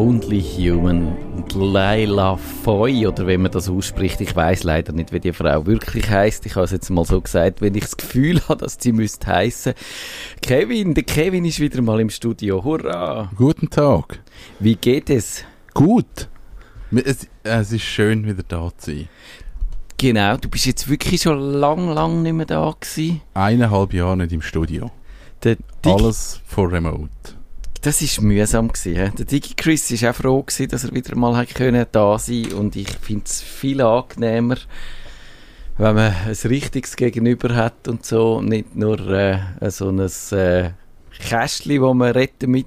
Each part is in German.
Only Human. Und Laila Foy, oder wie man das ausspricht, ich weiß leider nicht, wie die Frau wirklich heißt. Ich habe es jetzt mal so gesagt, wenn ich das Gefühl habe, dass sie müsste heißen. Kevin, der Kevin ist wieder mal im Studio. Hurra! Guten Tag. Wie geht es? Gut. Es, es ist schön, wieder da zu sein. Genau, du bist jetzt wirklich schon lang, lang nicht mehr da gewesen. Eineinhalb Jahre nicht im Studio. Alles vor Remote. Das war mühsam gewesen. Der Digi Chris war auch froh gewesen, dass er wieder mal können da sein und ich finde es viel angenehmer, wenn man ein richtiges Gegenüber hat und so, nicht nur äh, so ein äh, Kästchen, wo man retten mit.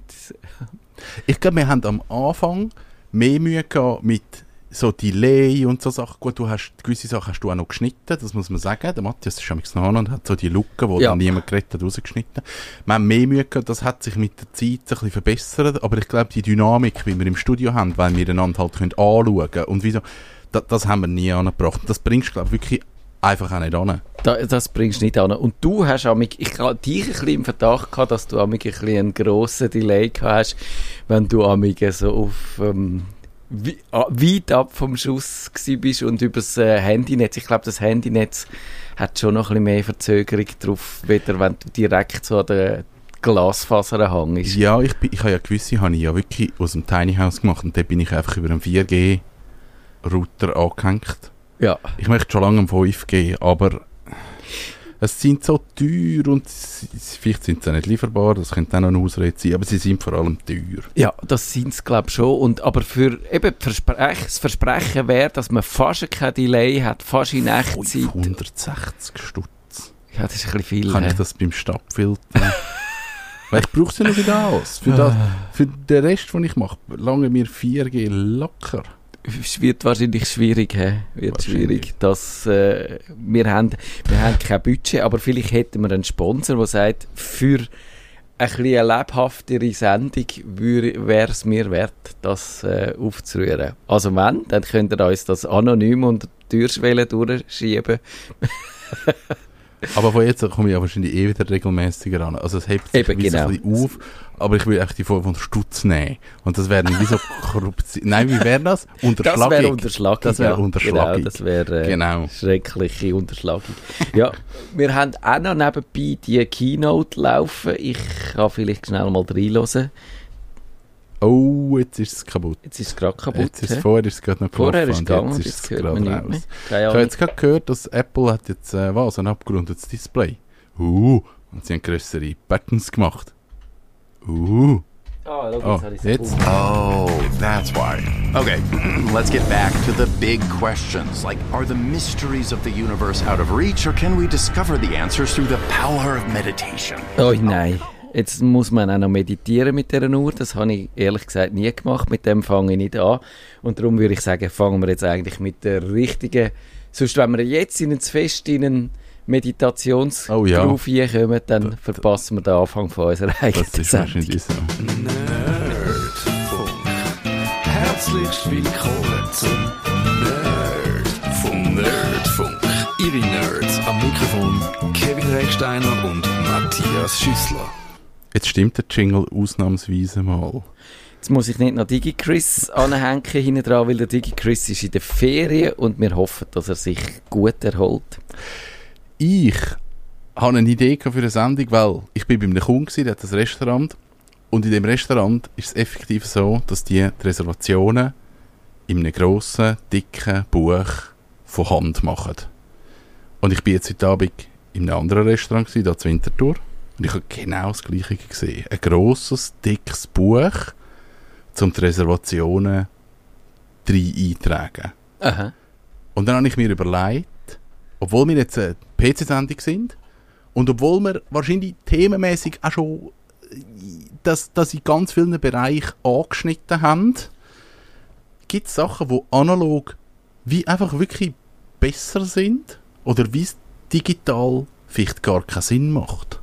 Ich glaube, wir haben am Anfang mehr Mühe gehabt mit so Delay und so Sachen. Gut, du hast, gewisse Sachen hast du auch noch geschnitten, das muss man sagen. Der Matthias ist schon noch und hat so die Lücken, wo ja. dann niemand geredet hat, rausgeschnitten. Wir haben mehr Mühe gehabt, das hat sich mit der Zeit ein bisschen verbessert, aber ich glaube, die Dynamik, wie wir im Studio haben, weil wir einander halt können anschauen können und wieso, das, das haben wir nie angebracht. Das bringst du, glaube ich, wirklich einfach auch nicht an. Da, das bringst du nicht an. Und du hast amig, ich habe dich ein bisschen im Verdacht gehabt, dass du amig ein bisschen einen grossen Delay gehabt hast, wenn du amig so auf ähm, weit ab vom Schuss bist und über das äh, Handynetz. Ich glaube, das Handynetz hat schon noch ein bisschen mehr Verzögerung drauf, weder wenn du direkt so an der Glasfaser hängst. Ja, ich, ich habe ja gewisse, habe ich ja wirklich aus dem Tiny House gemacht und da bin ich einfach über einen 4G-Router angehängt. Ja. Ich möchte schon lange einen 5G, aber es sind so teuer und vielleicht sind sie nicht lieferbar, das könnte auch noch eine Ausrede sein, aber sie sind vor allem teuer. Ja, das sind sie glaube ich schon. Und, aber für eben Versprech, das Versprechen wäre, dass man fast kein Delay hat, fast in Echtzeit. 160 Stutz. Ja, das ist ein bisschen viel. Kann he? ich das beim Stadtfilter? Weil ich brauche es ja noch für das. Für, das, für den Rest, den ich mache, lange mir 4G locker es wird wahrscheinlich schwierig, he? wird schwierig. Dass, äh, wir, haben, wir haben kein Budget, aber vielleicht hätten wir einen Sponsor, der sagt, für ein bisschen eine lebhaftere Sendung wäre es mir wert, das äh, aufzurühren. Also wenn, dann könnt ihr uns das anonym unter die Türschwelle durchschieben. Aber von jetzt komme ich ja wahrscheinlich eh wieder regelmäßiger an. Also es hebt sich Eben, genau. ein bisschen auf, aber ich will echt die Form von Stutz nehmen. Und das wäre nicht wie so Korruption. Nein, wie wäre das? Unterschlagung. Das wäre Unterschlagung. Das wäre ja, Unterschlagung. Genau, das wäre äh, genau. schreckliche Unterschlagung. ja, wir haben auch noch nebenbei die Keynote laufen. Ich kann vielleicht schnell mal reinhören. Oh, jetzt ist es kaputt. Jetzt ist es gerade kaputt. Jetzt ist es, vorher ist es gerade noch Vorher ist es gegangen jetzt ist es gerade raus. Ich habe jetzt gerade gehört, dass Apple hat jetzt äh, was, ein abgerundetes Display. Uh, und sie haben größere Buttons gemacht. Uh. Oh, look, oh, jetzt. Oh, that's why. Okay, let's get back to the big questions. Like, are the mysteries of the universe out of reach, or can we discover the answers through the power of meditation? Oh nein. Jetzt muss man auch noch meditieren mit dieser Uhr. Das habe ich ehrlich gesagt nie gemacht. Mit dem fange ich nicht an. Und darum würde ich sagen, fangen wir jetzt eigentlich mit der richtigen. Sonst, wenn wir jetzt in ein Fest in einen Meditationsberuf oh, ja. kommen, dann da, verpassen wir den Anfang von unserer eigenen Das ist wahrscheinlich so. Nerdfunk. Herzlich willkommen zum Nerdfunk. Nerdfunk. Ihre Nerds am Mikrofon Kevin Recksteiner und Matthias Schüssler. Jetzt stimmt der Jingle ausnahmsweise mal. Jetzt muss ich nicht noch DigiChris anhängen hinten dran, weil der DigiChris ist in der Ferien und wir hoffen, dass er sich gut erholt. Ich habe eine Idee für eine Sendung, weil ich bin bei einem Kunden, der hat ein Restaurant und in dem Restaurant ist es effektiv so, dass die, die Reservationen in einem grossen, dicken Buch von Hand machen. Und ich bin jetzt heute Abend in einem anderen Restaurant, hier zu Winterthur. Und ich habe genau das Gleiche gesehen. Ein grosses, dickes Buch, um die Reservationen drei eintragen. Aha. Und dann habe ich mir überlegt, obwohl wir jetzt eine PC-Sendung sind und obwohl wir wahrscheinlich themenmäßig auch schon das, das in ganz vielen Bereichen angeschnitten haben, gibt es Sachen, die analog wie einfach wirklich besser sind oder wie es digital vielleicht gar keinen Sinn macht.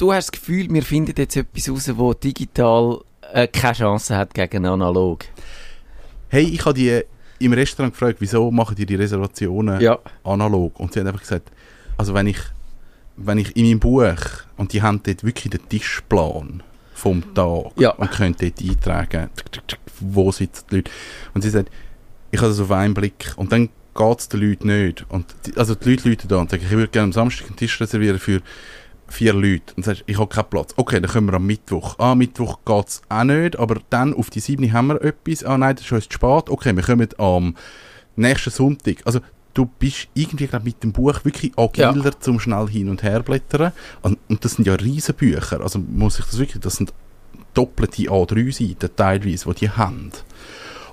Du hast das Gefühl, wir finden jetzt etwas raus, wo digital äh, keine Chance hat gegen analog. Hey, ich habe die im Restaurant gefragt, wieso machen die die Reservationen ja. analog? Und sie haben einfach gesagt, also wenn ich, wenn ich in meinem Buch, und die haben dort wirklich den Tischplan vom Tag Ja. und können dort eintragen, wo sitzen die Leute. Und sie sagt, ich habe das auf einen Blick. Und dann geht es den Leuten nicht. Und die, also die Leute Leute da und sagen, ich würde gerne am Samstag einen Tisch reservieren für vier Leute. Und sagst, ich habe keinen Platz. Okay, dann können wir am Mittwoch. Ah, Mittwoch geht es auch nicht, aber dann auf die sieben haben wir etwas. Ah nein, das ist uns zu spät. Okay, wir kommen am nächsten Sonntag. Also du bist irgendwie glaub, mit dem Buch wirklich agiler zum schnell hin und her blättern. Und, und das sind ja riesen Bücher. Also muss ich das wirklich, das sind doppelte A3-Seiten teilweise, die die haben.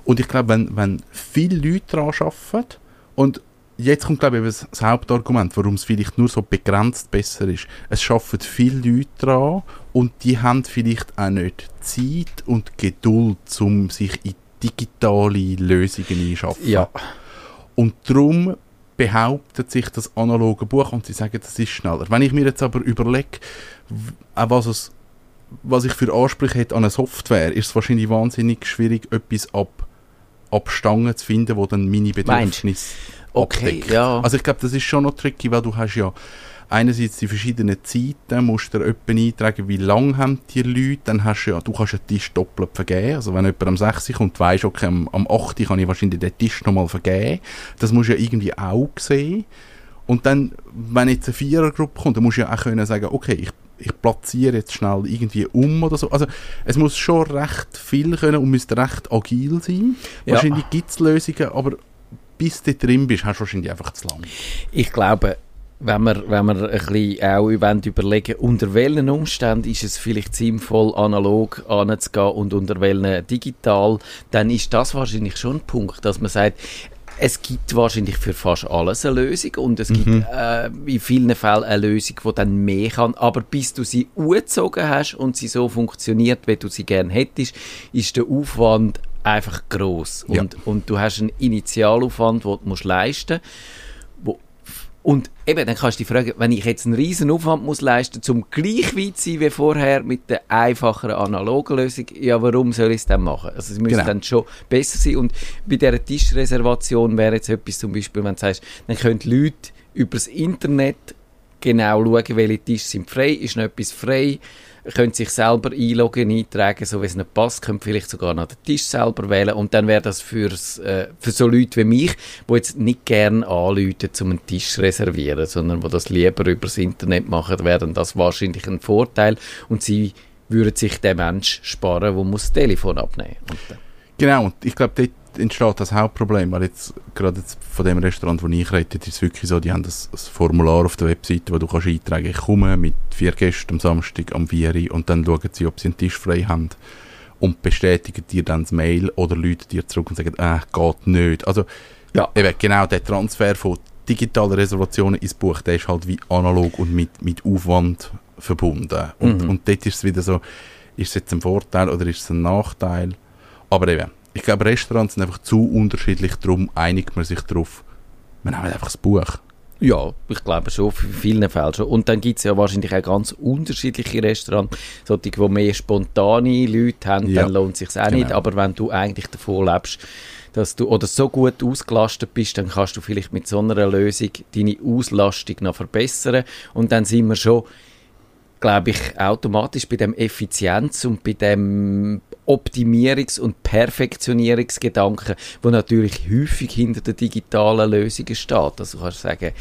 Und ich glaube, wenn, wenn viele Leute daran arbeiten und jetzt kommt, glaube ich, eben das, Hauptargument, warum es vielleicht nur so begrenzt besser ist. Es schaffen viele Leute daran und die haben vielleicht auch nicht Zeit und Geduld, um sich in digitale Lösungen einschaffen. Ja. Und darum behauptet sich das analoge Buch und sie sagen, das ist schneller. Wenn ich mir jetzt aber überlege, auch was, es, was ich für Ansprüche hätte an eine Software, ist es wahrscheinlich wahnsinnig schwierig, etwas ab, ab Stangen zu finden, wo dann meine Meinst Bedürfnisse Okay, abdeckt. ja. Also ich glaube, das ist schon noch tricky, weil du hast ja einerseits die verschiedenen Zeiten, musst du etwa eintragen, wie lange haben die Leute, dann hast du ja, du kannst einen Tisch doppelt vergeben, also wenn jemand am 6 kommt, weisst okay, am, am 8 kann ich wahrscheinlich den Tisch nochmal vergeben, das musst du ja irgendwie auch sehen und dann, wenn jetzt eine Vierergruppe kommt, dann musst du ja auch können sagen, okay, ich, ich platziere jetzt schnell irgendwie um oder so, also es muss schon recht viel können und müsste recht agil sein, Ja. wahrscheinlich gibt es Lösungen, aber bis du drin bist, hast du wahrscheinlich einfach zu lang. Ich glaube, wenn wir, wenn wir ein bisschen auch überlegen, unter welchen Umständen ist es vielleicht sinnvoll, analog anzugehen und unter welchen digital, dann ist das wahrscheinlich schon ein Punkt, dass man sagt, es gibt wahrscheinlich für fast alles eine Lösung und es gibt äh, in vielen Fällen eine Lösung, die dann mehr kann, aber bis du sie angezogen hast und sie so funktioniert, wie du sie gerne hättest, ist der Aufwand einfach groß Ja. und, und du hast einen Initialaufwand, den du musst leisten musst, und eben, dann kannst du dich fragen, wenn ich jetzt einen riesen Aufwand muss leisten muss, um gleich weit zu sein wie vorher mit der einfacheren analogen Lösung, ja, warum soll ich es dann machen? Also es müsste Genau. dann schon besser sein. Und bei dieser Tischreservation wäre jetzt etwas zum Beispiel, wenn du sagst, dann können die Leute übers Internet genau schauen, welche Tische sind frei, ist noch etwas frei, können sich selber einloggen, eintragen, so wie es nicht passt, können vielleicht sogar noch den Tisch selber wählen und dann wäre das für's, äh, für so Leute wie mich, die jetzt nicht gerne anrufen, um einen Tisch zu reservieren, sondern die das lieber übers Internet machen, wäre das wahrscheinlich ein Vorteil und sie würden sich den Mensch sparen, der das Telefon abnehmen muss. Genau, und ich glaube, dort entsteht das Hauptproblem, weil jetzt, gerade jetzt von dem Restaurant, wo ich rede, ist es wirklich so, die haben das, das Formular auf der Webseite, wo du kannst eintragen, ich komme mit vier Gästen am Samstag am 4 Uhr und dann schauen sie, ob sie einen Tisch frei haben und bestätigen dir dann das Mail oder Leute dir zurück und sagen, äh, geht nicht. Also, Ja. eben genau der Transfer von digitalen Reservationen ins Buch, der ist halt wie analog und mit, mit Aufwand verbunden. Und, Mhm. und dort ist es wieder so, ist es jetzt ein Vorteil oder ist es ein Nachteil? Aber eben, ich glaube, Restaurants sind einfach zu unterschiedlich, darum einigt man sich darauf, wir nehmen einfach das Buch. Ja, ich glaube schon, in vielen Fällen schon. Und dann gibt es ja wahrscheinlich auch ganz unterschiedliche Restaurants, solche, die mehr spontane Leute haben, Ja, dann lohnt es sich auch genau. nicht. Aber wenn du eigentlich davon lebst, dass du oder so gut ausgelastet bist, dann kannst du vielleicht mit so einer Lösung deine Auslastung noch verbessern. Und dann sind wir schon, glaube ich, automatisch bei dem Effizienz und bei dem Optimierungs- und Perfektionierungsgedanken, wo natürlich häufig hinter den digitalen Lösungen steht. Also du kannst sagen,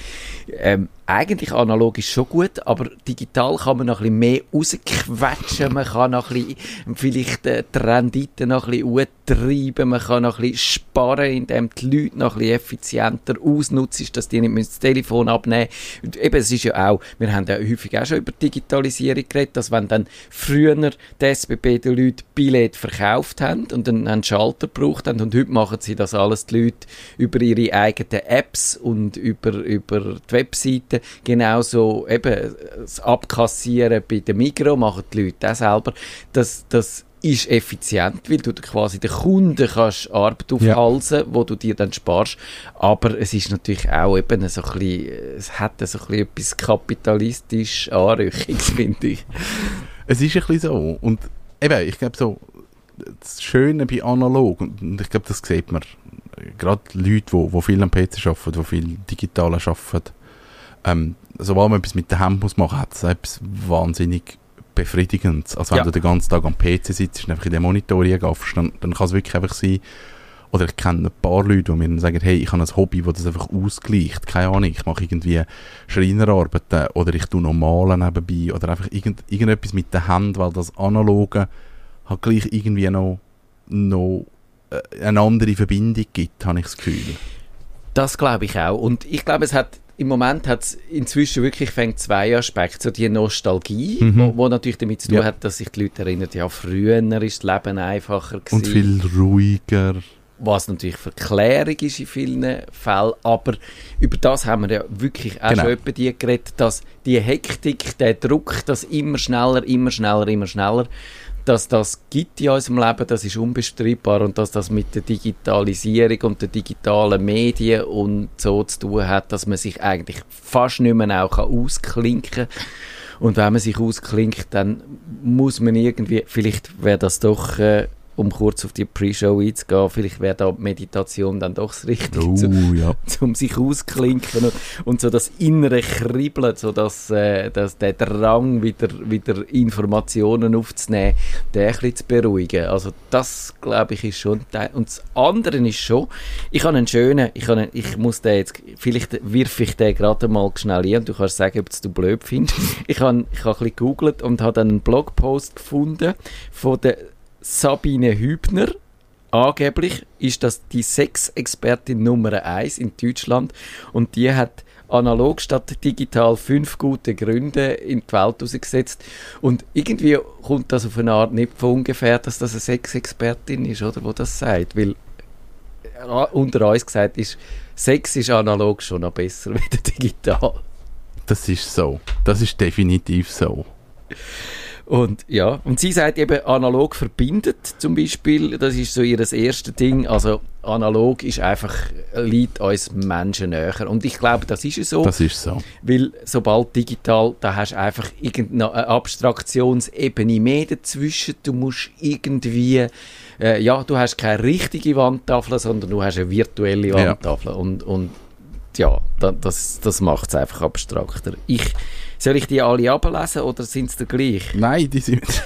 ähm, eigentlich analog ist schon gut, aber digital kann man noch ein bisschen mehr rausquetschen, man kann noch ein bisschen, vielleicht äh, die Rendite noch ein bisschen treiben, man kann noch ein bisschen sparen, indem die Leute noch ein bisschen effizienter ausnutzen, dass die nicht das Telefon abnehmen müssen. Eben, es ist ja auch, wir haben ja häufig auch schon über Digitalisierung geredet, dass wenn dann früher die SBB den Leuten Billett verkauft haben und dann einen Schalter gebraucht haben und heute machen sie das alles die Leute über ihre eigenen Apps und über, über die Webseite. Genauso eben das Abkassieren bei der Migro machen die Leute auch selber. Das, das ist effizient, weil du quasi den Kunden kannst Arbeit aufhalsen, wo du dir dann sparst. Aber es ist natürlich auch eben so ein bisschen, es hat so ein bisschen etwas kapitalistisch Anrüchiges, finde ich. Es ist ein bisschen so. Und eben, ich glaube so, das Schöne bei analog, und ich glaube, das sieht man, gerade Leute, die, die viel am PC arbeiten, die viel digital arbeiten, ähm, sobald man etwas mit der Hand muss machen, hat es etwas wahnsinnig befriedigend. Also wenn Ja. du den ganzen Tag am PC sitzt und einfach in den Monitor gaffst, dann, dann kann es wirklich einfach sein, oder ich kenne ein paar Leute, die mir dann sagen, hey, ich habe ein Hobby, das das einfach ausgleicht. Keine Ahnung, ich mache irgendwie Schreinerarbeiten oder ich tue noch malen nebenbei oder einfach irgend, irgendetwas mit der Hand, weil das Analoge hat gleich irgendwie noch, noch äh, eine andere Verbindung gibt, habe ich das Gefühl. Das glaube ich auch. Und ich glaube, es hat im Moment hat es inzwischen wirklich fängt zwei Aspekte. So die Nostalgie, Mhm. wo, wo natürlich damit zu tun Ja. hat, dass sich die Leute erinnern, ja, früher ist das Leben einfacher gewesen. Und viel ruhiger. was natürlich Verklärung ist in vielen Fällen, aber über das haben wir ja wirklich auch Genau. schon etwa die geredet, dass die Hektik, der Druck, das immer schneller, immer schneller, immer schneller, dass das gibt in unserem Leben, das ist unbestreitbar und dass das mit der Digitalisierung und den digitalen Medien und so zu tun hat, dass man sich eigentlich fast nicht mehr auch ausklinken kann. Und wenn man sich ausklinkt, dann muss man irgendwie, vielleicht wäre das doch, äh, um kurz auf die Pre-Show einzugehen, vielleicht wäre da Meditation dann doch das Richtige, Oh, zu, ja. um sich ausklinken und, und so das innere Kribbeln, so dass, äh, dass der Drang, wieder, wieder Informationen aufzunehmen, den ein bisschen zu beruhigen. Also das, glaube ich, ist schon Teil. Und das andere ist schon, ich habe einen schönen, ich, habe einen, ich muss den jetzt, vielleicht wirf ich den gerade mal schnell ein und du kannst sagen, ob du blöd findest. Ich habe, ich habe ein bisschen gegoogelt und habe dann einen Blogpost gefunden von der Sabine Hübner, angeblich ist das die Sexexpertin Nummer 1 in Deutschland und die hat analog statt digital fünf gute Gründe in die Welt ausgesetzt und irgendwie kommt das auf eine Art nicht von ungefähr, dass das eine Sexexpertin ist, oder, wo das sagt, weil äh, unter uns gesagt ist, Sex ist analog schon noch besser wie digital. Das ist so. Das ist definitiv so. Und ja, und sie sagt eben, analog verbindet zum Beispiel, das ist so ihr erstes Ding, also analog ist einfach, liegt uns Menschen näher. Und ich glaube, das ist es so, Das ist so. weil sobald digital, da hast du einfach irgendeine Abstraktionsebene mehr dazwischen, du musst irgendwie, äh, ja, du hast keine richtige Wandtafel, sondern du hast eine virtuelle Ja. Wandtafel und, und ja, da, das, das macht es einfach abstrakter. Ich, soll ich die alle ablesen oder sind sie gleich? Nein, die sind,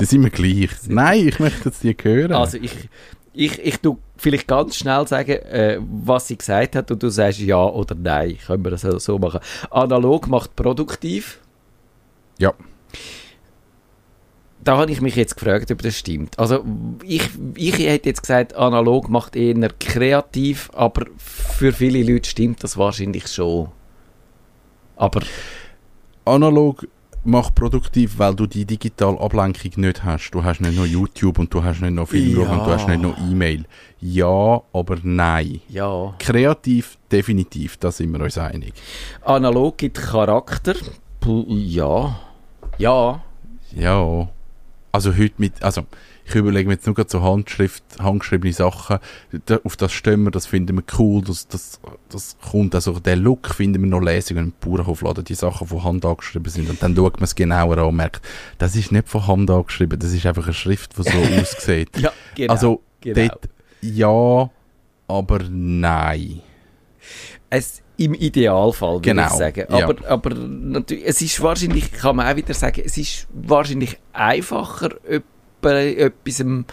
die sind mir gleich. Nein, ich möchte jetzt die hören. Also ich, ich, ich tu vielleicht ganz schnell sagen, äh, was sie gesagt hat und du sagst ja oder nein. Können wir das so- so machen. Analog macht produktiv. ja. Da habe ich mich jetzt gefragt, ob das stimmt. Also ich, ich hätte jetzt gesagt, analog macht eher kreativ, aber für viele Leute stimmt das wahrscheinlich schon. Aber Analog macht produktiv, weil du die digitale Ablenkung nicht hast. Du hast nicht noch YouTube und du hast nicht noch Film Ja. und du hast nicht noch E-Mail. Ja, aber nein. ja, Kreativ, definitiv, da sind wir uns einig. analog gibt Charakter. Ja, ja, Ja. Also heute mit, also ich überlege mir jetzt nur gerade so Handschrift, handgeschriebene Sachen, da, auf das stehen wir, das finden wir cool, das, das, das kommt, also den Look finden wir noch lässig im Bauernhofladen, die Sachen von Hand angeschrieben sind und dann schaut man es genauer an und merkt, das ist nicht von Hand angeschrieben, das ist einfach eine Schrift, die so aussieht. ja, genau. also genau. dort ja, aber nein. Es, Im Idealfall, würde Genau, ich sagen. ja. Aber, aber natürlich, es ist wahrscheinlich, kann man auch wieder sagen, es ist wahrscheinlich einfacher, etwas einem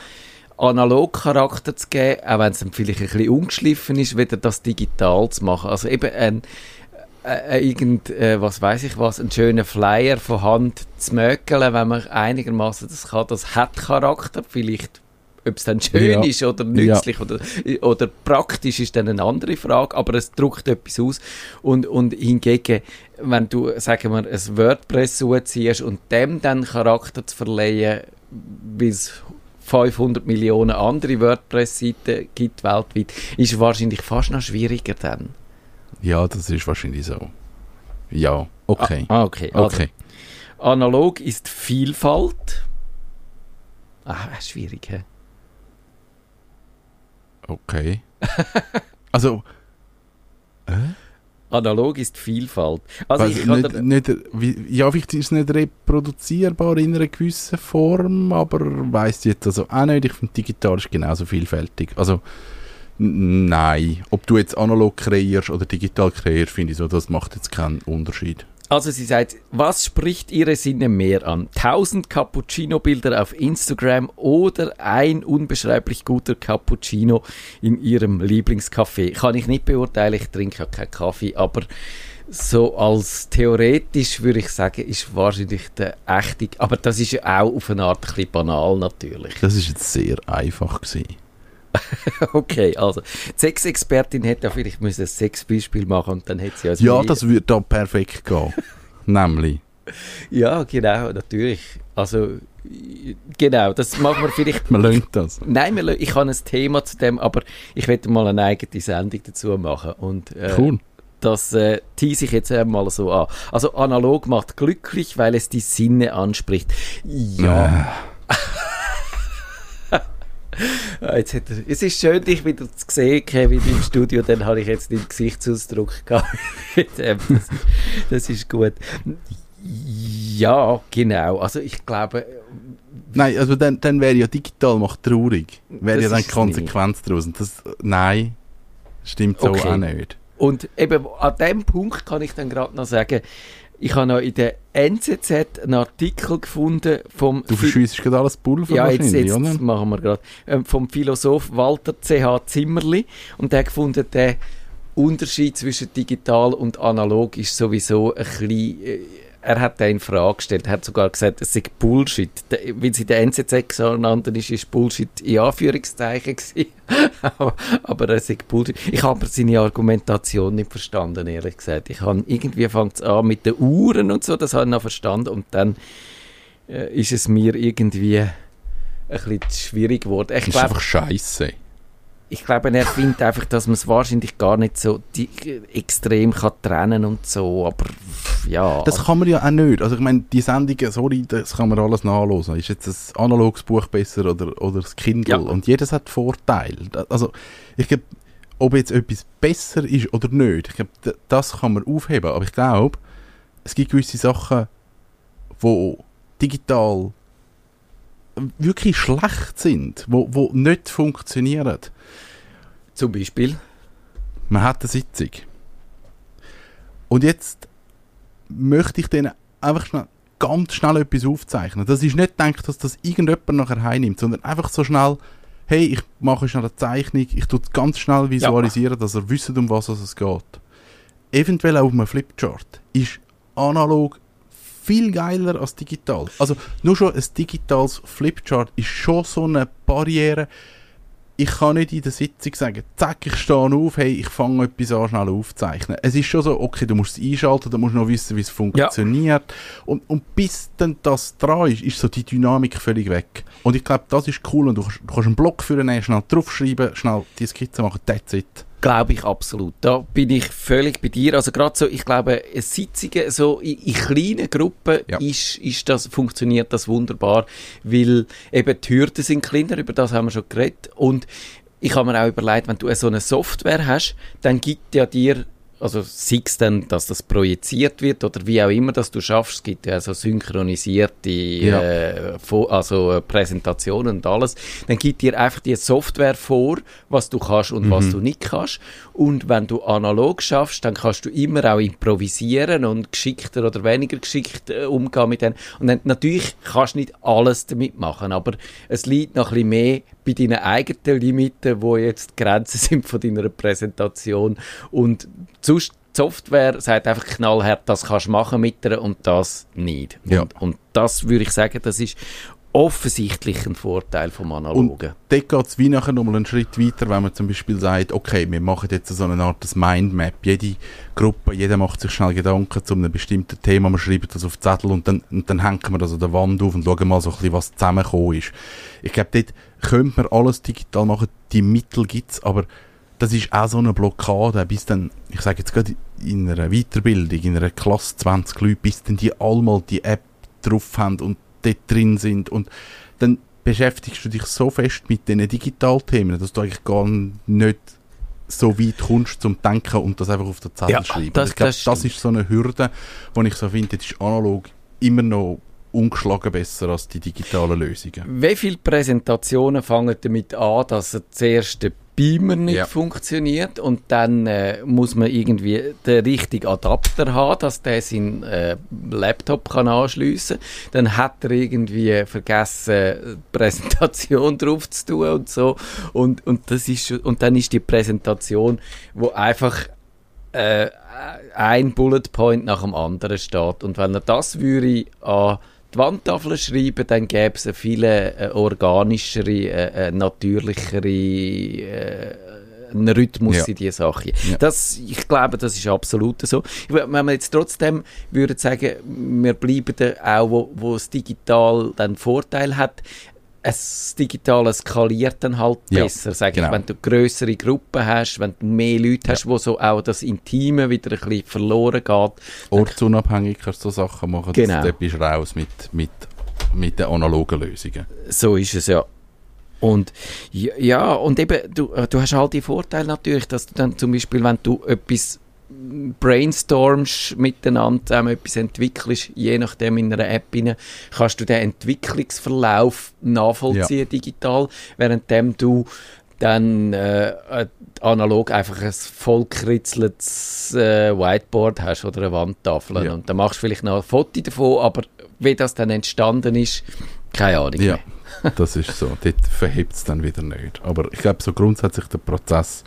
Analogcharakter zu geben, auch wenn es dann vielleicht ein bisschen ungeschliffen ist, wieder das digital zu machen. Also eben ein, äh, äh, irgend, äh, was weiß ich was, einen schönen Flyer von Hand zu mökeln, wenn man einigermaßen das kann, das hat Charakter, vielleicht ob es dann schön Ja. ist oder nützlich oder, oder praktisch ist dann eine andere Frage, aber es drückt etwas aus. Und, und hingegen, wenn du, sagen wir, ein WordPress zuziehst und dem dann Charakter zu verleihen, es 500 Millionen andere WordPress-Seiten gibt weltweit, ist wahrscheinlich fast noch schwieriger dann. Ja, das ist wahrscheinlich so. Ja, okay. Ah, okay. Also, Okay. analog ist Vielfalt. Ah, schwierig, hä? Okay. also, Analog ist Vielfalt. Also ich nicht, nicht, ja, vielleicht ist es nicht reproduzierbar in einer gewissen Form, aber weiss jetzt also auch nicht. Ich finde, digital ist genauso vielfältig. Also, nein. Ob du jetzt analog kreierst oder digital kreierst, finde ich so, das macht jetzt keinen Unterschied. Also sie sagt, was spricht Ihre Sinne mehr an? 1000 Cappuccino-Bilder auf Instagram oder ein unbeschreiblich guter Cappuccino in Ihrem Lieblingscafé? Kann ich nicht beurteilen, ich trinke ja keinen Kaffee, aber so als theoretisch würde ich sagen, ist wahrscheinlich der echte, aber das ist ja auch auf eine Art ein bisschen banal natürlich. Das ist jetzt sehr einfach gewesen. okay, also die Sexexpertin hätte ja vielleicht müssen ein Sexbeispiel machen und dann hätte sie ja... Ja, das würde da perfekt gehen. Nämlich. Ja, genau, natürlich. Also, genau, das machen wir vielleicht... Man lernt das. Nein, wir, ich habe ein Thema zu dem, aber ich werde mal eine eigene Sendung dazu machen. Und, äh, Cool. Das äh, tease ich jetzt einmal so an. Also analog macht glücklich, weil es die Sinne anspricht. Ja. Ah, Jetzt hat er, es ist schön, dich wieder zu sehen, Kevin, im Studio. Dann habe ich jetzt den Gesichtsausdruck gehabt. Das, das ist gut. Ja, genau. Also ich glaube, Nein, also dann, dann wäre ja digital macht traurig. Wäre ja dann Konsequenz daraus. Und das, nein, stimmt so Okay. auch nicht. Und eben an dem Punkt kann ich dann gerade noch sagen, ich habe noch in der NZZ einen Artikel gefunden vom Du verschiessest gerade alles Pulver ja, jetzt, jetzt oder? machen wir gerade ähm, vom Philosoph Walter C.H. Zimmerli und der hat gefunden, der Unterschied zwischen digital und analog ist sowieso ein bisschen, äh, er hat den in Frage gestellt, er hat sogar gesagt, es sei Bullshit. Weil sie der NZZ genannt ist, ist Bullshit in Anführungszeichen gewesen. aber, aber er sei Bullshit. Ich habe aber seine Argumentation nicht verstanden, ehrlich gesagt. Ich habe, irgendwie fängt es an mit den Uhren und so, das habe ich noch verstanden und dann äh, ist es mir irgendwie ein bisschen schwierig geworden. Ich Das ist glaube, einfach scheiße. Ich glaube, er findet einfach, dass man es wahrscheinlich gar nicht so die, extrem kann trennen und so, aber ja. Das kann man ja auch nicht. Also ich meine, die Sendungen, sorry, das kann man alles nachlesen. Ist jetzt ein analoges Buch besser oder, oder das Kindle? Ja. Und jedes hat Vorteile. Also ich glaube, ob jetzt etwas besser ist oder nicht, ich glaube, das kann man aufheben. Aber ich glaube, es gibt gewisse Sachen, wo digital wirklich schlecht sind, wo, wo nicht funktionieren. Zum Beispiel. Man hat eine Sitzung. Und jetzt möchte ich denen einfach schnell, ganz schnell etwas aufzeichnen. Das ist nicht gedacht, dass das irgendjemand nachher heimnimmt, sondern einfach so schnell, hey, ich mache schnell eine Zeichnung, ich tue es ganz schnell visualisieren, dass ihr wisst, um was es geht. Eventuell auch auf einem Flipchart ist analog viel geiler als digital. Also nur schon ein digitales Flipchart ist schon so eine Barriere. Ich kann nicht in der Sitzung sagen, zack, ich stehe auf, hey, ich fange etwas an, schnell aufzeichnen. Es ist schon so, okay, du musst es einschalten, du musst noch wissen, wie es funktioniert. Und, und bis dann das dran ist, ist so die Dynamik völlig weg. Und ich glaube, das ist cool und du kannst, du kannst einen Block für schnell draufschreiben, schnell die Skizze machen, that's it. Glaube ich absolut. Da bin ich völlig bei dir. Also gerade so, ich glaube, Sitzungen so in, in kleinen Gruppen Ja. ist, ist das, funktioniert das wunderbar, weil eben die Hürden sind kleiner, über das haben wir schon geredet. Und ich habe mir auch überlegt, wenn du so eine Software hast, dann gibt ja dir also sei es dann, dass das projiziert wird oder wie auch immer, dass du schaffst, es gibt ja so synchronisierte Ja. äh, also äh, Präsentationen und alles, dann gibt dir einfach die Software vor, was du kannst und was du nicht kannst. Und wenn du analog schaffst, dann kannst du immer auch improvisieren und geschickter oder weniger geschickt äh, umgehen mit denen. Und dann, natürlich kannst du nicht alles damit machen, aber es liegt noch ein bisschen mehr bei deinen eigenen Limiten, wo jetzt die Grenzen sind von deiner Präsentation. Und sonst die Software sagt einfach knallhart, das kannst du machen mit der und das nicht. Ja. Und, und das würde ich sagen, das ist offensichtlich ein Vorteil vom Und Analogen. dort geht es wie nachher nochmal einen Schritt weiter, wenn man zum Beispiel sagt, okay, wir machen jetzt so eine Art Mindmap. Jede Gruppe, jeder macht sich schnell Gedanken zu einem bestimmten Thema, man schreibt das auf Zettel und dann, und dann hängen wir das an der Wand auf und schauen mal so ein bisschen, was zusammengekommen ist. Ich glaube, dort könnte man alles digital machen, die Mittel gibt's, aber das ist auch so eine Blockade, bis dann, ich sage jetzt gerade in einer Weiterbildung, in einer Klasse 20 Leute, bis dann die alle mal die App drauf haben und dort drin sind und dann beschäftigst du dich so fest mit diesen Digitalthemen, dass du eigentlich gar nicht so weit kommst zum Denken und das einfach auf den Zettel Ja, schreiben. das- ich glaube, das das, ist so eine Hürde, wo ich so finde, das ist analog immer noch ungeschlagen besser als die digitalen Lösungen. Wie viele Präsentationen fangen damit an, dass er zuerst den Beamer nicht Ja. funktioniert und dann äh, muss man irgendwie den richtigen Adapter haben, dass der seinen äh, Laptop kann anschliessen. Dann hat er irgendwie vergessen, die Präsentation drauf zu tun und so und und das ist und dann ist die Präsentation, wo einfach äh, ein Bullet Point nach dem anderen steht. Und wenn er das würde an die Wandtafel schreiben, dann gäbe es eine viel äh, organischere, äh, äh, natürlichere äh, einen Rhythmus Ja. in diese Sache. Ja. Das, ich glaube, das ist absolut so. Wenn wir jetzt trotzdem würden sagen, wir bleiben da auch, wo, wo das Digital dann Vorteil hat, es Digitale skaliert dann halt Ja, besser, sage genau. ich, wenn du größere Gruppen hast, wenn du mehr Leute hast, wo so auch das Intime wieder ein bisschen verloren geht. Ortsunabhängig kannst du so Sachen machen, Genau. dass, dort bist du raus mit, mit, mit den analogen Lösungen. So ist es ja. Und ja, ja, und eben, du, äh, du hast halt die Vorteile natürlich, dass du dann zum Beispiel, wenn du etwas brainstormst miteinander, zusammen etwas entwickelst, je nachdem in einer App rein, kannst du den Entwicklungsverlauf nachvollziehen digital, währenddem du dann äh, äh, analog einfach ein vollkritzeltes äh, Whiteboard hast oder eine Wandtafel Ja. und dann machst du vielleicht noch ein Foto davon, aber wie das dann entstanden ist, keine Ahnung Ja, mehr. das ist so. Dort verhebt es dann wieder nicht. Aber ich glaube, so grundsätzlich der Prozess,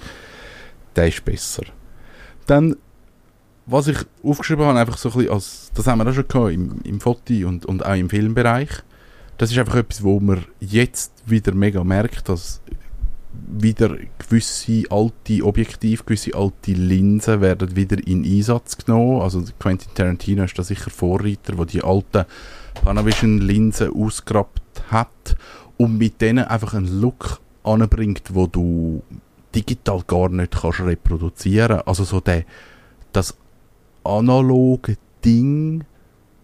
der ist besser. Dann, was ich aufgeschrieben habe, einfach so ein bisschen als, das haben wir auch schon gehabt, im, im Foto- und, und auch im Filmbereich. Das ist einfach etwas, wo man jetzt wieder mega merkt, dass wieder gewisse alte Objektive, gewisse alte Linsen werden wieder in Einsatz genommen. Also Quentin Tarantino ist da sicher Vorreiter, wo die alten Panavision-Linsen ausgerappt hat und mit denen einfach einen Look anbringt, wo du digital gar nicht kannst reproduzieren. Also so der, das analoge Ding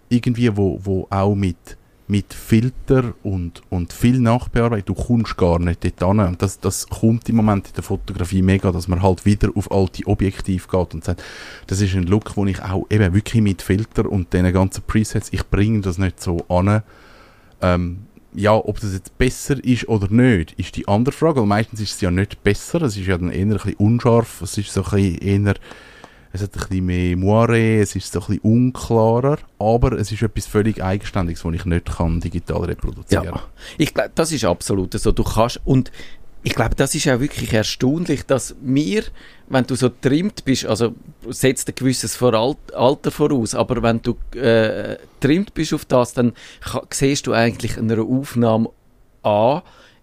irgendwie, wo, wo auch mit, mit Filter und, und viel Nachbearbeitung, du kommst gar nicht dort an. Und das, das kommt im Moment in der Fotografie mega, dass man halt wieder auf alte Objektiv geht und sagt, das ist ein Look, wo ich auch eben wirklich mit Filter und den ganzen Presets, ich bringe das nicht so an. Ähm, ja, ob das jetzt besser ist oder nicht, ist die andere Frage. Weil meistens ist es ja nicht besser. Es ist ja dann eher ein bisschen unscharf. Es ist so ein eher, es hat ein bisschen mehr Moire, es ist so ein bisschen unklarer. Aber es ist etwas völlig Eigenständiges, das ich nicht kann digital reproduzieren Ja, ich glaube, das ist absolut so. Du kannst, und ich glaube, das ist auch wirklich erstaunlich, dass wir, wenn du so trimmt bist, also setzt ein gewisses Alter voraus, aber wenn du äh, trimmt bist auf das, dann siehst du eigentlich in einer Aufnahme an,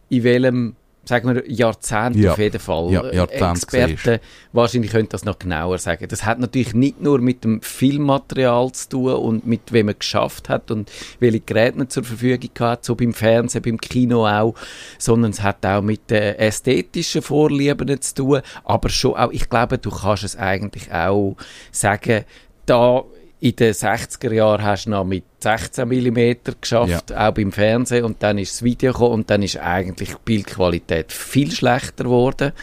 in welchem sagen wir Jahrzehnt Ja. auf jeden Fall. Ja, Experten wahrscheinlich können das noch genauer sagen. Das hat natürlich nicht nur mit dem Filmmaterial zu tun und mit wem man geschafft hat und welche Geräte man zur Verfügung hat, so beim Fernsehen, beim Kino auch, sondern es hat auch mit den ästhetischen Vorlieben zu tun, aber schon auch, ich glaube, du kannst es eigentlich auch sagen, da in den 60er Jahren hast du noch mit 16 mm geschafft, auch beim Fernsehen, und dann ist das Video gekommen und dann ist eigentlich die Bildqualität viel schlechter geworden.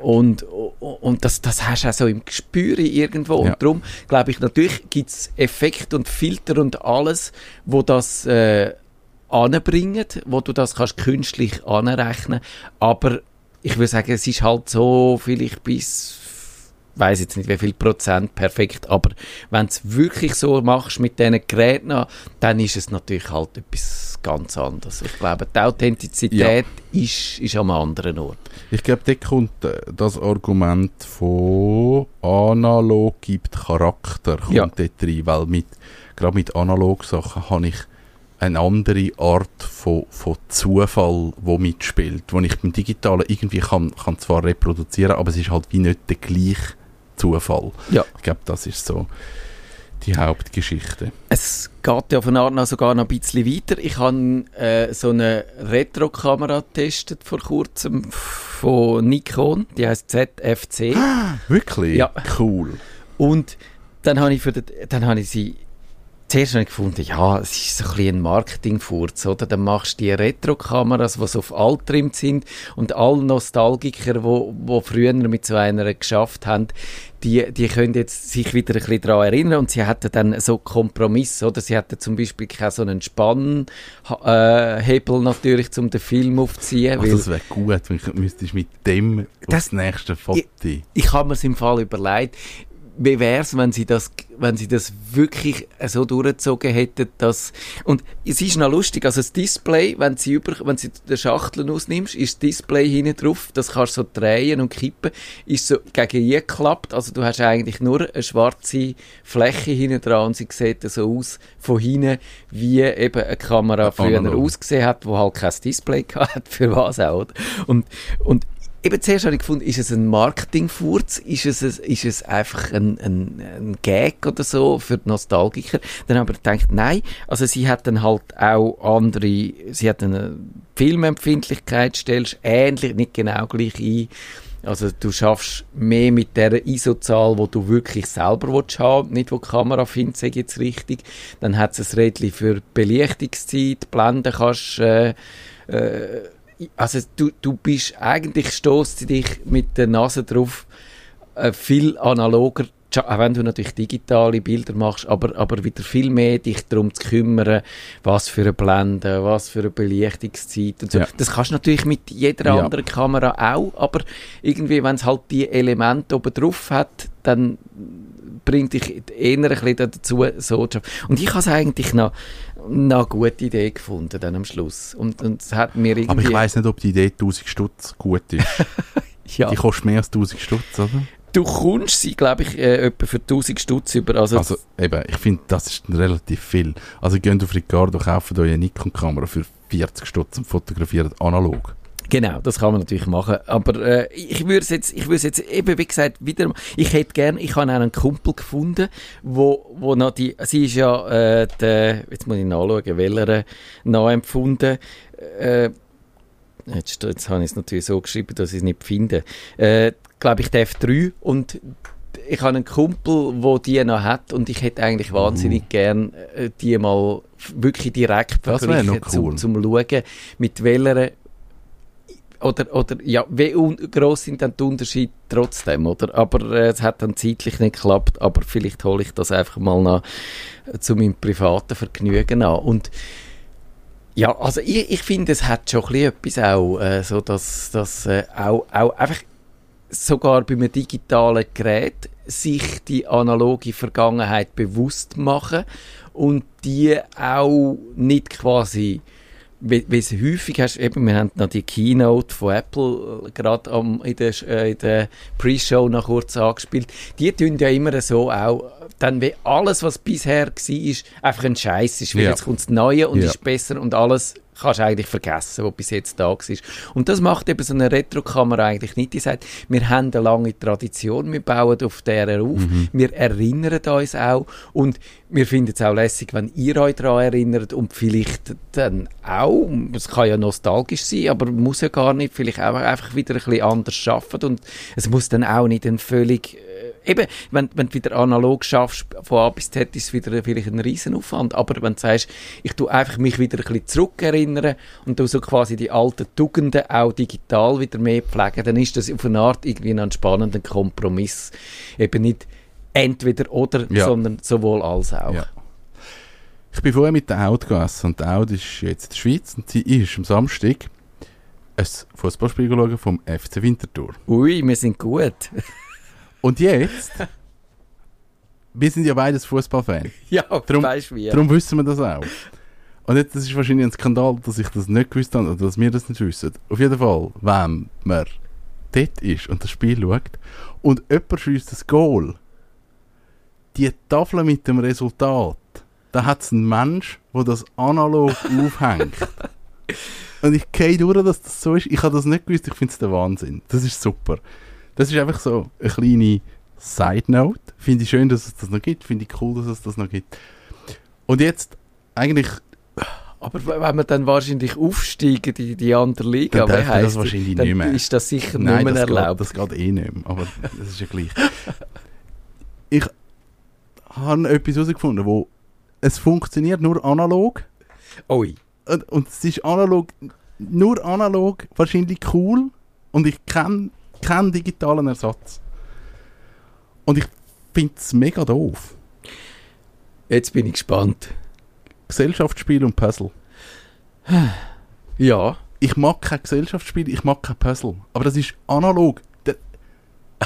Und, und das, das hast du auch so im Gespür irgendwo. Ja. Und darum glaube ich, natürlich gibt es Effekte und Filter und alles, wo das äh, anbringen, wo du das kannst künstlich anrechnen. Aber ich würde sagen, es ist halt so vielleicht bis weiß jetzt nicht wie viel Prozent perfekt, aber wenn du es wirklich so machst mit diesen Geräten, dann ist es natürlich halt etwas ganz anderes. Ich glaube, die Authentizität ist, ist am anderen Ort. Ich glaube, dort kommt äh, das Argument von analog gibt Charakter kommt Ja. dort rein, weil mit, gerade mit Analog-Sachen habe ich eine andere Art von, von Zufall, wo mitspielt, wo ich beim Digitalen irgendwie kann, kann zwar reproduzieren, aber es ist halt wie nicht der gleiche Zufall. Ja. Ich glaube, das ist so die Hauptgeschichte. Es geht ja von Art nach sogar noch ein bisschen weiter. Ich habe äh, so eine Retro-Kamera getestet vor kurzem von Nikon, die heißt ZFC. Wirklich? Ja. Cool. Und dann habe ich, für den, dann habe ich sie zuerst habe ich gefunden, ja, es ist so ein bisschen ein Marketingfurz, oder? Dann machst du die Retro-Kameras, die so auf alt trimmt sind und alle Nostalgiker, die wo, wo früher mit so einer geschafft haben, die, die können jetzt sich wieder ein bisschen daran erinnern und sie hatten dann so Kompromiss, oder? Sie hatten zum Beispiel keinen so einen Spannhebel äh, natürlich, um den Film aufzuziehen. Also das wäre gut, wenn ich müsstest mit dem das, das nächste Foto. Ich, ich habe mir es im Fall überlegt wie wäre es, wenn sie das, wenn sie das wirklich so durchgezogen hätten, dass, und es ist noch lustig, also das Display, wenn sie über, wenn sie den Schachtel ausnimmst, ist das Display hinten drauf, das kannst du so drehen und kippen, ist so gegen geklappt, also du hast eigentlich nur eine schwarze Fläche hinten dran und sie sieht so aus von hinten, wie eben eine Kamera früher ausgesehen hat, wo halt kein Display hat, für was auch, oder? Und, und eben zuerst habe ich gefunden, ist es ein Marketingfurz, ist es, ist es einfach ein, ein, ein Gag oder so für die Nostalgiker. Dann habe ich gedacht, nein, also sie hat dann halt auch andere, sie hat eine Filmempfindlichkeit, stellst ähnlich, nicht genau gleich ein. Also du schaffst mehr mit der ISO-Zahl, wo du wirklich selber willst haben, nicht wo die Kamera findet, sage ich jetzt richtig. Dann hat es ein Rädchen für Belichtungszeit, Blenden kannst äh, äh, also du, du bist, eigentlich stoßt dich mit der Nase drauf äh, viel analoger, auch wenn du natürlich digitale Bilder machst, aber, aber wieder viel mehr dich darum zu kümmern, was für eine Blende, was für eine Belichtungszeit und so. Ja. Das kannst du natürlich mit jeder ja. anderen Kamera auch, aber irgendwie, wenn es halt die Elemente oben drauf hat, dann bringt dich eher ein bisschen dazu, so zu Und ich habe es eigentlich noch, noch eine gute Idee gefunden dann am Schluss. Und, und es hat mir irgendwie... Aber ich weiss nicht, ob die Idee 1000 Stutz gut ist. ja. Die kostet mehr als 1000 Stutz, oder? Du kommst sie, glaube ich, äh, etwa für 1000 Stutz über. Also, also eben, ich finde, das ist relativ viel. Also geht auf Ricardo, kauft euch eine Nikon-Kamera für 40 Stutz und fotografiert analog. Genau, das kann man natürlich machen. Aber äh, ich würde es jetzt, ich würde jetzt eben, wie gesagt, wieder, ich hätte gern, ich habe einen Kumpel gefunden, wo, wo noch die, sie ist ja, äh, der, jetzt muss ich nachschauen, welcher nachempfunden, äh, jetzt, jetzt habe ich es natürlich so geschrieben, dass ich es nicht finde, äh, glaube ich, der F3 und ich habe einen Kumpel, der die noch hat und ich hätte eigentlich wahnsinnig uh. gern äh, die mal wirklich direkt vergleichen, cool. zum, zum Schauen, mit welcher oder, oder ja, wie groß sind dann die Unterschiede trotzdem, oder? Aber äh, es hat dann zeitlich nicht geklappt, aber vielleicht hole ich das einfach mal noch äh, zu meinem privaten Vergnügen an. Und ja, also ich, ich finde, es hat schon ein etwas auch, äh, so dass, dass äh, auch, auch einfach sogar bei einem digitalen Gerät sich die analoge Vergangenheit bewusst machen und die auch nicht quasi wie, es häufig hast, eben, wir haben noch die Keynote von Apple äh, gerade in der, äh, der Pre-Show noch kurz angespielt, die tun ja immer so auch, dann wie alles, was bisher war, einfach ein Scheiß ist, weil ja. jetzt kommt das Neue und ja. ist besser und alles kannst du eigentlich vergessen, was bis jetzt da war. Und das macht eben so eine Retro-Kamera eigentlich nicht. Die sagt, wir haben eine lange Tradition, wir bauen auf der auf, mhm. wir erinnern uns auch und wir finden es auch lässig, wenn ihr euch daran erinnert und vielleicht dann auch, es kann ja nostalgisch sein, aber muss ja gar nicht, vielleicht auch einfach wieder ein bisschen anders schaffen und es muss dann auch nicht ein völlig eben, wenn, wenn du wieder analog schaffst, von A bis Z ist es wieder vielleicht ein Riesenaufwand, aber wenn du sagst, ich tu einfach mich wieder ein bisschen zurückerinnern und du so quasi die alten Tugenden auch digital wieder mehr pflegen, dann ist das auf eine Art irgendwie ein spannender Kompromiss. Eben nicht entweder oder, ja. sondern sowohl als auch. Ja. Ich bin vorher mit der Aud gegessen und die Aud ist jetzt in der Schweiz und sie ist am Samstag ein Fußballspiel vom FC Winterthur. Ui, wir sind gut. Und jetzt, wir sind ja beides Fußballfans. Ja, darum, weißt wie. Darum wissen wir das auch. Und jetzt, das ist wahrscheinlich ein Skandal, dass ich das nicht gewusst habe, oder dass wir das nicht wissen. Auf jeden Fall, wenn man dort ist und das Spiel schaut und jemand schießt das Goal, die Tafel mit dem Resultat, da hat es einen Mensch, der das analog aufhängt. Und ich gehe durch, dass das so ist. Ich habe das nicht gewusst, ich finde es der Wahnsinn. Das ist super. Das ist einfach so eine kleine Side-Note. Finde ich schön, dass es das noch gibt. Finde ich cool, dass es das noch gibt. Und jetzt eigentlich... Aber wenn wir dann wahrscheinlich aufsteigen, die, die andere Liga, dann heisst das wahrscheinlich dann nicht mehr. ist das sicher Nein, nicht mehr das erlaubt. Geht, das geht eh nicht mehr, aber das ist ja gleich. Ich habe etwas herausgefunden, wo es funktioniert nur analog. Ui. Und, und es ist analog, nur analog wahrscheinlich cool. Und ich kenne keinen digitalen Ersatz. Und ich finde es mega doof. Jetzt bin ich gespannt. Gesellschaftsspiel und Puzzle. Ja. Ich mag kein Gesellschaftsspiel, ich mag kein Puzzle. Aber das ist analog.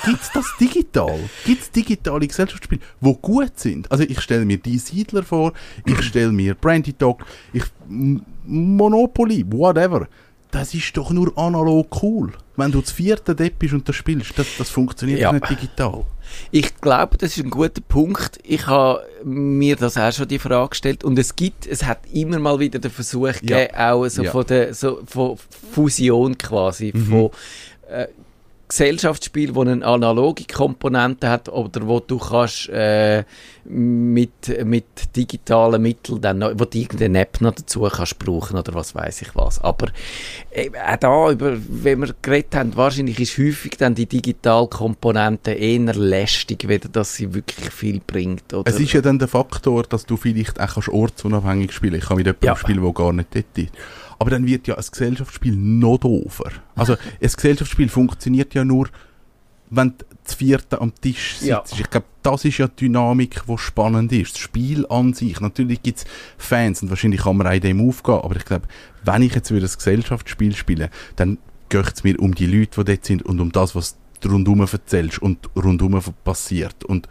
Gibt es das digital? Gibt es digitale Gesellschaftsspiele, die gut sind? Also ich stelle mir die Siedler vor, ich stelle mir Brandy Dog, ich, Monopoly, whatever. Das ist doch nur analog cool. Wenn du das vierte Depp bist und das spielst, das, das funktioniert Ja. nicht digital. Ich glaube, das ist ein guter Punkt. Ich habe mir das auch schon die Frage gestellt und es gibt, es hat immer mal wieder den Versuch gegeben, auch so Ja. von der so von Fusion quasi von äh, Gesellschaftsspiel, wo eine analoge Komponente hat oder wo du kannst äh, mit, mit digitalen Mitteln dann noch, wo du irgendeine App noch dazu kannst brauchen oder was weiß ich was. Aber äh, auch da, über, wenn wir geredet haben, wahrscheinlich ist häufig dann die digitale Komponente eher lästig, weder dass sie wirklich viel bringt. Oder? Es ist ja dann der Faktor, dass du vielleicht auch kannst ortsunabhängig spielen Ich kann mit jemandem Ja. spielen, der gar nicht dort ist. Aber dann wird ja ein Gesellschaftsspiel noch doofer. Also ein Gesellschaftsspiel funktioniert ja nur, wenn du das vierte am Tisch sitzt. Ja. Ich glaube, das ist ja die Dynamik, die spannend ist. Das Spiel an sich. Natürlich gibt es Fans und wahrscheinlich kann man auch in dem aufgehen, aber ich glaube, wenn ich jetzt wieder ein Gesellschaftsspiel spiele, dann geht es mir um die Leute, die dort sind und um das, was du rundum erzählst und rundum passiert. Und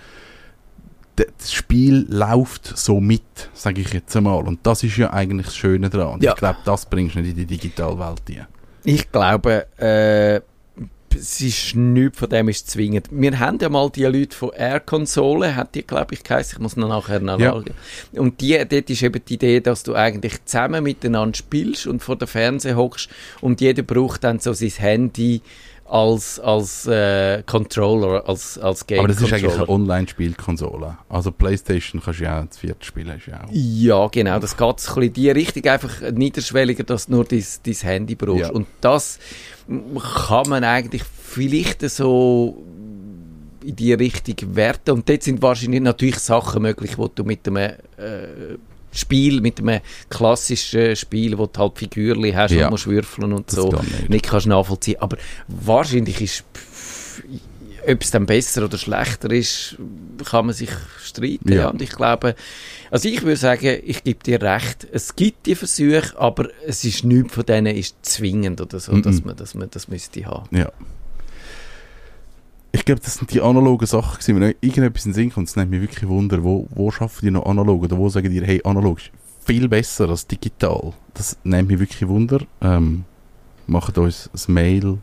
das Spiel läuft so mit, sage ich jetzt einmal. Und das ist ja eigentlich das Schöne daran. Und Ja. Ich glaube, das bringst du nicht in die Digitalwelt rein. Ich glaube, äh, es ist nichts von dem ist zwingend. Wir haben ja mal die Leute von Air Konsole, hat die, glaube ich, geheißen. Ich muss noch nachher nachschauen. Und die, dort ist eben die Idee, dass du eigentlich zusammen miteinander spielst und vor dem Fernseher hockst und jeder braucht dann so sein Handy als, als äh, Controller, als, als Game Aber das ist eigentlich eine Online-Spielkonsole. Also Playstation kannst du ja auch das vierte spielen. Ja auch. Ja, genau. Das geht so ein bisschen in die Richtung, einfach niederschwelliger, dass du nur dein, dein Handy brauchst. Ja. Und das kann man eigentlich vielleicht so in die Richtung werten. Und dort sind wahrscheinlich natürlich Sachen möglich, wo du mit einem äh, Spiel, mit einem klassischen Spiel, wo du halt Figürchen hast Ja. und musst würfeln und Das so, nicht. nicht kannst nachvollziehen. Aber wahrscheinlich ist ob es dann besser oder schlechter ist, kann man sich streiten. Ja. Und ich glaube, also ich würde sagen, ich gebe dir recht. Es gibt die Versuche, aber es ist nichts von denen ist zwingend oder so, Mhm. dass man, dass man das müsste haben. Ja. Ich glaube, das sind die analogen Sachen gewesen. Wenn irgendetwas in den Sinn kommt, es nimmt mich wirklich Wunder, wo, wo schaffen die noch analog? Oder wo sagen die, hey, analog ist viel besser als digital? Das nimmt mich wirklich Wunder. Ähm, macht uns ein Mail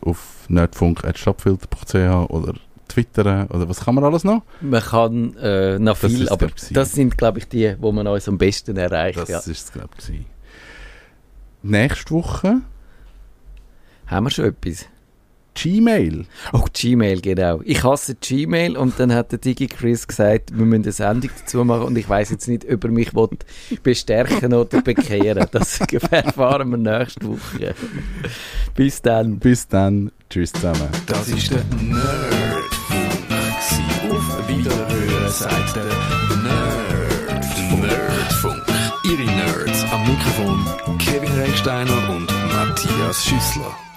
auf nerdfunk.stadtfilter.ch oder twittern oder was kann man alles noch? Man kann äh, noch Das viel, ist aber gewesen. das sind, glaube ich, die, wo man uns am besten erreicht. Das ja. ist es, glaube ich. Nächste Woche Haben wir schon etwas? Gmail. Oh, Gmail, genau. Ich hasse Gmail und dann hat der Digi Chris gesagt, wir müssen eine Sendung dazu machen und ich weiß jetzt nicht, ob er mich will bestärken oder bekehren. Das erfahren wir nächste Woche. Bis dann. Bis dann. Tschüss zusammen. Das ist der Nerdfunk. Auf Wiederhören sagt der Nerd. Nerdfunk. Ihre Nerds am Mikrofon Kevin Recksteiner und Matthias Schüssler.